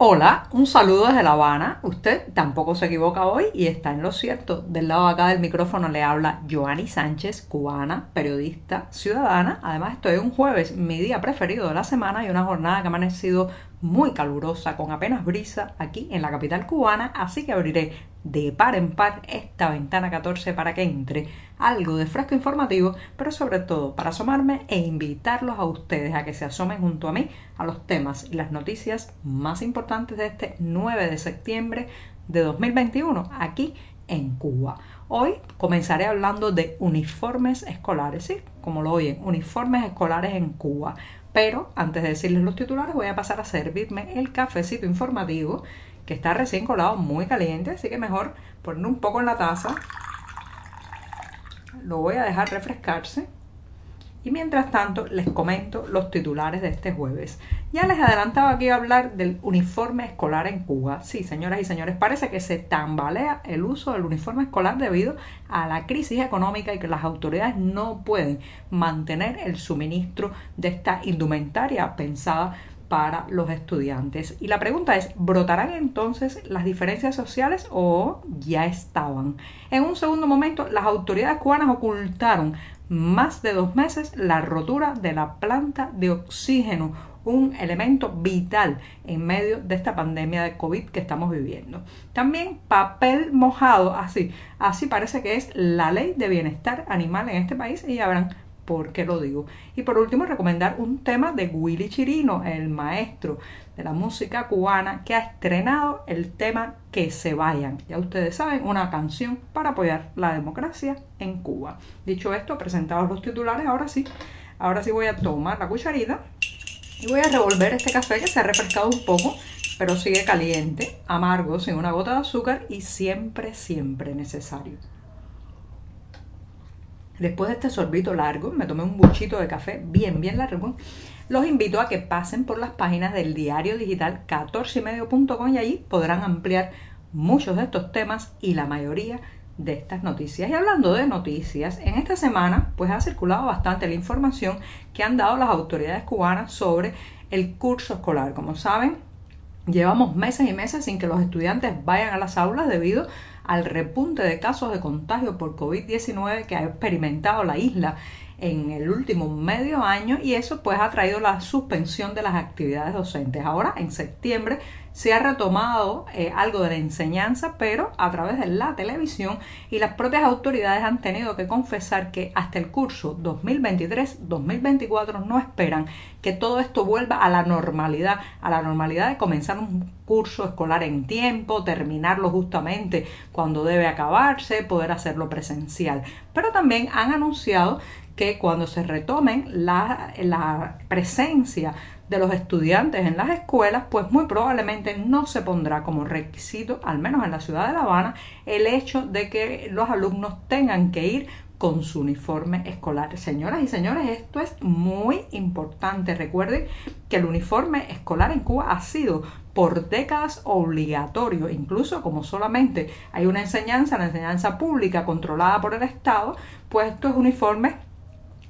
Hola, un saludo desde La Habana. Usted tampoco se equivoca hoy y está en lo cierto. Del lado de acá del micrófono le habla Joanny Sánchez, cubana, periodista, ciudadana. Además estoy un jueves, mi día preferido de la semana y una jornada que ha amanecido muy calurosa con apenas brisa aquí en la capital cubana, así que abriré de par en par esta ventana 14 para que entre algo de fresco informativo, pero sobre todo para asomarme e invitarlos a ustedes a que se asomen junto a mí a los temas y las noticias más importantes de este 9 de septiembre de 2021 aquí en Cuba. Hoy comenzaré hablando de uniformes escolares, sí, como lo oyen, uniformes escolares en Cuba. Pero antes de decirles los titulares, voy a pasar a servirme el cafecito informativo que está recién colado, muy caliente, así que mejor poner un poco en la taza. Lo voy a dejar refrescarse. Y mientras tanto les comento los titulares de este jueves. Ya les adelantaba aquí a hablar del uniforme escolar en Cuba. Sí, señoras y señores, parece que se tambalea el uso del uniforme escolar debido a la crisis económica y que las autoridades no pueden mantener el suministro de esta indumentaria pensada para los estudiantes. Y la pregunta es, ¿brotarán entonces las diferencias sociales o ya estaban? En un segundo momento, las autoridades cubanas ocultaron más de dos meses la rotura de la planta de oxígeno, un elemento vital en medio de esta pandemia de COVID que estamos viviendo. También papel mojado, así, así parece que es la ley de bienestar animal en este país y ya verán por qué lo digo. Y por último, recomendar un tema de Willy Chirino, el maestro de la música cubana, que ha estrenado el tema Que se vayan. Ya ustedes saben, una canción para apoyar la democracia en Cuba. Dicho esto, presentados los titulares, ahora sí, ahora sí voy a tomar la cucharita y voy a revolver este café que se ha refrescado un poco, pero sigue caliente, amargo, sin una gota de azúcar y siempre, siempre necesario. Después de este sorbito largo, me tomé un buchito de café bien, bien largo. Los invito a que pasen por las páginas del diario digital 14ymedio.com y allí podrán ampliar muchos de estos temas y la mayoría de estas noticias. Y hablando de noticias, en esta semana pues ha circulado bastante la información que han dado las autoridades cubanas sobre el curso escolar. Como saben, llevamos meses y meses sin que los estudiantes vayan a las aulas debido al repunte de casos de contagio por COVID-19 que ha experimentado la isla en el último medio año y eso pues ha traído la suspensión de las actividades docentes. Ahora en septiembre se ha retomado eh, algo de la enseñanza, pero a través de la televisión y las propias autoridades han tenido que confesar que hasta el curso 2023-2024 no esperan que todo esto vuelva a la normalidad, a la normalidad de comenzar un curso escolar en tiempo, terminarlo justamente cuando debe acabarse, poder hacerlo presencial. Pero también han anunciado que cuando se retomen la, la presencia de los estudiantes en las escuelas, pues muy probablemente no se pondrá como requisito, al menos en la ciudad de La Habana, el hecho de que los alumnos tengan que ir con su uniforme escolar. Señoras y señores, esto es muy importante. Recuerden que el uniforme escolar en Cuba ha sido por décadas obligatorio, incluso como solamente hay una enseñanza, la enseñanza pública controlada por el Estado, pues estos uniformes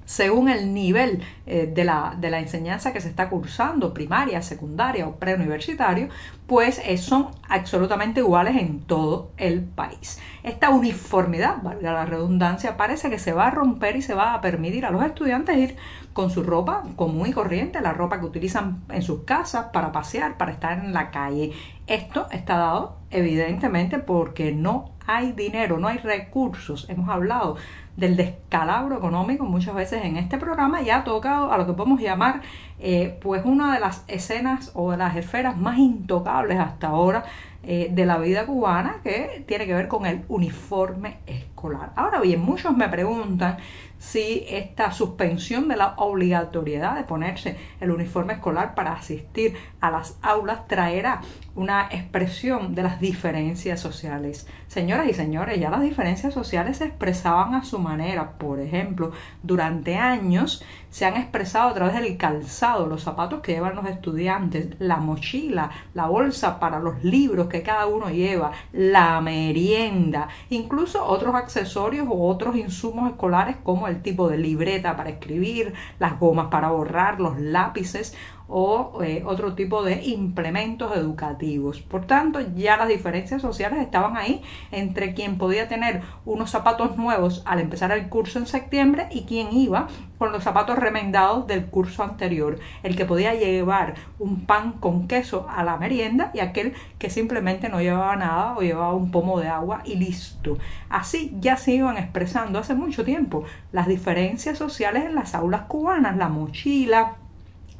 según el nivel eh, de, la, de, la, enseñanza que se está cursando, primaria, secundaria o preuniversitario, pues eh, son absolutamente iguales en todo el país. Esta uniformidad, valga la redundancia, parece que se va a romper y se va a permitir a los estudiantes ir con su ropa común y corriente, la ropa que utilizan en sus casas para pasear, para estar en la calle. Esto está dado evidentemente porque no hay dinero, no hay recursos. Hemos hablado del descalabro económico muchas veces en este programa y ha tocado a lo que podemos llamar eh, pues una de las escenas o de las esferas más intocables hasta ahora eh, de la vida cubana que tiene que ver con el uniforme escolar. Ahora bien, muchos me preguntan si esta suspensión de la obligatoriedad de ponerse el uniforme escolar para asistir a las aulas traerá una expresión de las diferencias sociales. Señoras y señores, ya las diferencias sociales se expresaban a su manera. Por ejemplo, durante años se han expresado a través del calzado, los zapatos que llevan los estudiantes, la mochila, la bolsa para los libros que cada uno lleva, la merienda, incluso otros accesorios o otros insumos escolares como el tipo de libreta para escribir, las gomas para borrar, los lápices o eh, otro tipo de implementos educativos. Por tanto, ya las diferencias sociales estaban ahí entre quien podía tener unos zapatos nuevos al empezar el curso en septiembre y quien iba con los zapatos remendados del curso anterior, el que podía llevar un pan con queso a la merienda y aquel que simplemente no llevaba nada o llevaba un pomo de agua y listo. Así ya se iban expresando hace mucho tiempo las diferencias sociales en las aulas cubanas, la mochila,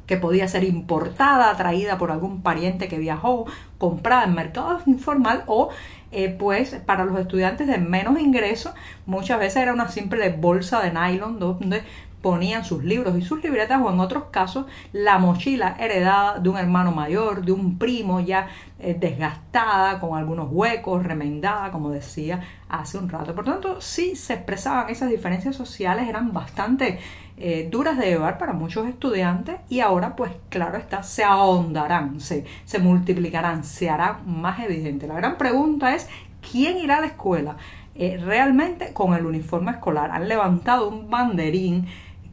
que podía ser importada, traída por algún pariente que viajó, comprada en mercado informal o eh, pues para los estudiantes de menos ingresos muchas veces era una simple bolsa de nylon donde ponían sus libros y sus libretas o en otros casos la mochila heredada de un hermano mayor, de un primo ya eh, desgastada, con algunos huecos, remendada, como decía hace un rato. Por tanto, sí se expresaban esas diferencias sociales, eran bastante eh, duras de llevar para muchos estudiantes y ahora pues claro está, se ahondarán, se, se multiplicarán, se hará más evidente. La gran pregunta es, ¿quién irá a la escuela? Eh, realmente con el uniforme escolar. Han levantado un banderín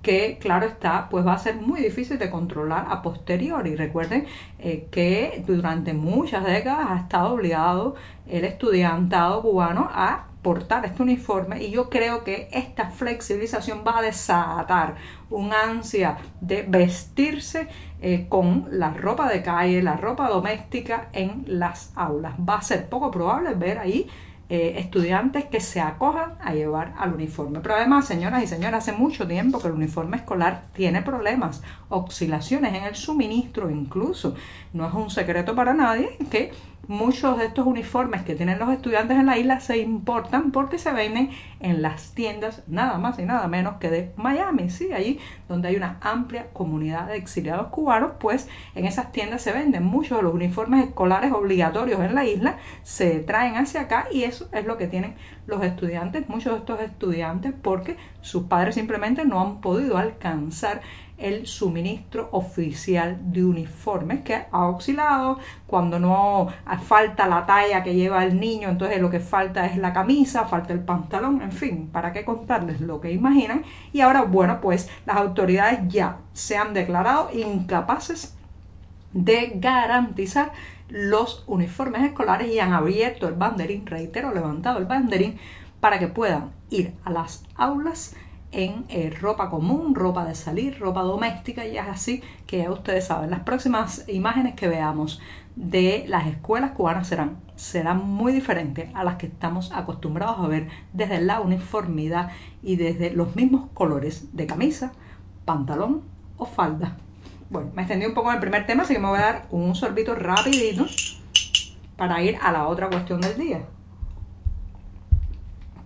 que claro está, pues va a ser muy difícil de controlar a posteriori. Recuerden eh, que durante muchas décadas ha estado obligado el estudiantado cubano a portar este uniforme y yo creo que esta flexibilización va a desatar un ansia de vestirse eh, con la ropa de calle, la ropa doméstica en las aulas. Va a ser poco probable ver ahí eh, estudiantes que se acojan a llevar al uniforme. Pero además, señoras y señores, hace mucho tiempo que el uniforme escolar tiene problemas, oscilaciones en el suministro incluso. No es un secreto para nadie que muchos de estos uniformes que tienen los estudiantes en la isla se importan porque se venden en las tiendas nada más y nada menos que de Miami, sí, allí donde hay una amplia comunidad de exiliados cubanos, pues en esas tiendas se venden. Muchos de los uniformes escolares obligatorios en la isla, se traen hacia acá y eso es lo que tienen los estudiantes, muchos de estos estudiantes porque sus padres simplemente no han podido alcanzar el suministro oficial de uniformes que ha oscilado cuando no falta la talla que lleva el niño entonces lo que falta es la camisa falta el pantalón en fin para qué contarles lo que imaginan y ahora bueno pues las autoridades ya se han declarado incapaces de garantizar los uniformes escolares y han abierto el banderín reitero levantado el banderín para que puedan ir a las aulas en eh, ropa común, ropa de salir, ropa doméstica y es así que ya ustedes saben. Las próximas imágenes que veamos de las escuelas cubanas serán, serán muy diferentes a las que estamos acostumbrados a ver desde la uniformidad y desde los mismos colores de camisa, pantalón o falda. Bueno, me extendí un poco en el primer tema, así que me voy a dar un sorbito rapidito para ir a la otra cuestión del día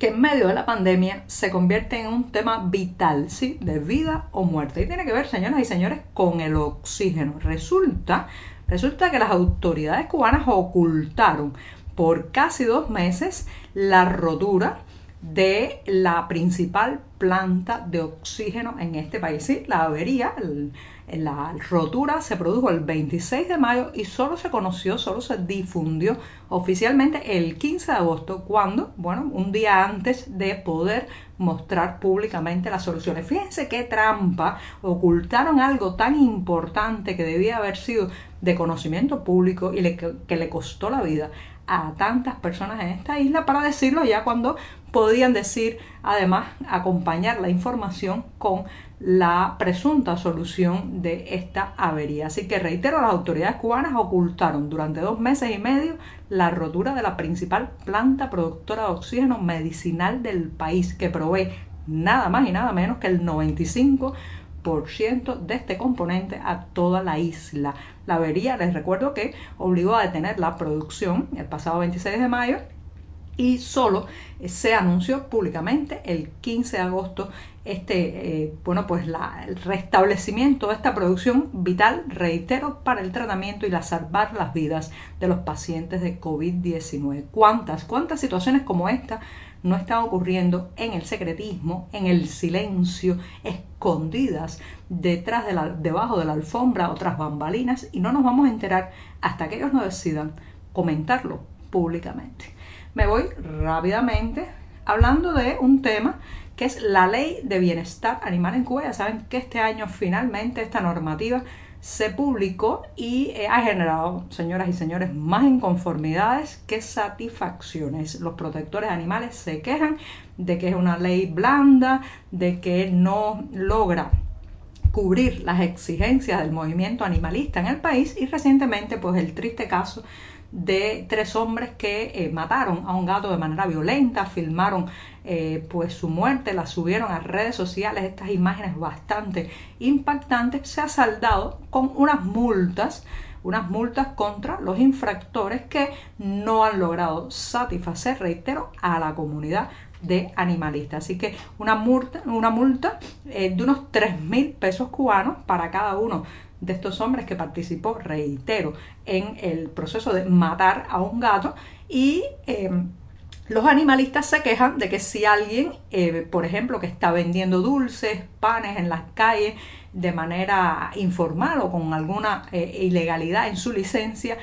que en medio de la pandemia se convierte en un tema vital, ¿sí? De vida o muerte. Y tiene que ver, señoras y señores, con el oxígeno. Resulta, resulta que las autoridades cubanas ocultaron por casi dos meses la rotura de la principal planta de oxígeno en este país. Sí, la avería, la rotura se produjo el 26 de mayo y solo se conoció, solo se difundió oficialmente el 15 de agosto, cuando, bueno, un día antes de poder mostrar públicamente las soluciones. Fíjense qué trampa, ocultaron algo tan importante que debía haber sido de conocimiento público y que le costó la vida a tantas personas en esta isla para decirlo ya cuando podían decir, además, acompañar la información con la presunta solución de esta avería. Así que reitero, las autoridades cubanas ocultaron durante dos meses y medio la rotura de la principal planta productora de oxígeno medicinal del país, que provee nada más y nada menos que el 95 de este componente a toda la isla. La avería, les recuerdo que obligó a detener la producción el pasado 26 de mayo y solo se anunció públicamente el 15 de agosto este eh, bueno pues la, el restablecimiento de esta producción vital reitero para el tratamiento y la salvar las vidas de los pacientes de COVID-19 cuántas cuántas situaciones como esta no están ocurriendo en el secretismo, en el silencio, escondidas detrás de la, debajo de la alfombra, otras bambalinas, y no nos vamos a enterar hasta que ellos no decidan comentarlo públicamente me voy rápidamente hablando de un tema que es la ley de bienestar animal en Cuba. Ya saben que este año finalmente esta normativa se publicó y eh, ha generado, señoras y señores, más inconformidades que satisfacciones. Los protectores animales se quejan de que es una ley blanda, de que no logra cubrir las exigencias del movimiento animalista en el país y recientemente pues el triste caso de tres hombres que eh, mataron a un gato de manera violenta, filmaron eh, pues su muerte, la subieron a redes sociales, estas imágenes bastante impactantes, se ha saldado con unas multas, unas multas contra los infractores que no han logrado satisfacer, reitero, a la comunidad de animalistas. Así que una multa, una multa eh, de unos 3 mil pesos cubanos para cada uno de estos hombres que participó, reitero, en el proceso de matar a un gato y em, los animalistas se quejan de que si alguien, eh, por ejemplo, que está vendiendo dulces, panes en las calles de manera informal o con alguna eh, ilegalidad en su licencia,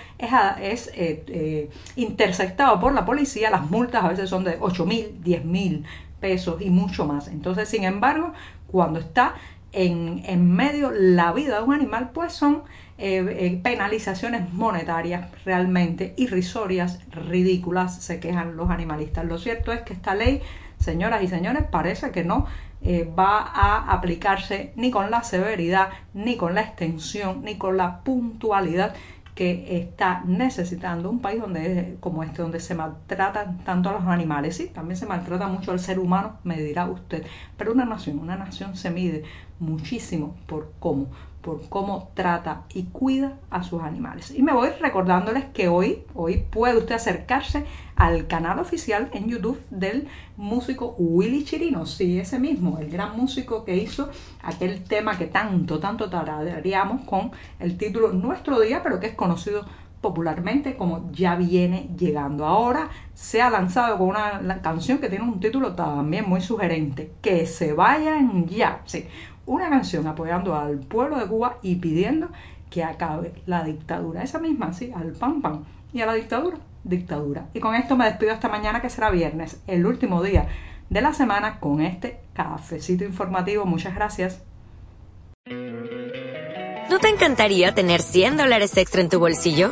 es, eh, interceptado por la policía, las multas a veces son de 8 mil, 10 mil pesos y mucho más. Entonces, sin embargo, cuando está en, medio la vida de un animal, pues son eh, eh, penalizaciones monetarias realmente irrisorias, ridículas, se quejan los animalistas. Lo cierto es que esta ley, señoras y señores, parece que no eh, va a aplicarse ni con la severidad, ni con la extensión, ni con la puntualidad que está necesitando un país donde como este, donde se maltratan tanto a los animales, sí, también se maltrata mucho al ser humano, me dirá usted, pero una nación, una nación se mide muchísimo por cómo, por cómo trata y cuida a sus animales. Y me voy recordándoles que hoy, hoy puede usted acercarse al canal oficial en YouTube del músico Willy Chirino, sí, ese mismo, el gran músico que hizo aquel tema que tanto, tanto tararíamos con el título Nuestro Día, pero que es conocido popularmente como Ya viene llegando. Ahora se ha lanzado con una canción que tiene un título también muy sugerente, Que se vayan ya. Sí, una canción apoyando al pueblo de Cuba y pidiendo que acabe la dictadura. Esa misma, sí, al pan pan. Y a la dictadura, dictadura. Y con esto me despido esta mañana que será viernes, el último día de la semana con este cafecito informativo. Muchas gracias. ¿No te encantaría tener 100 dólares extra en tu bolsillo?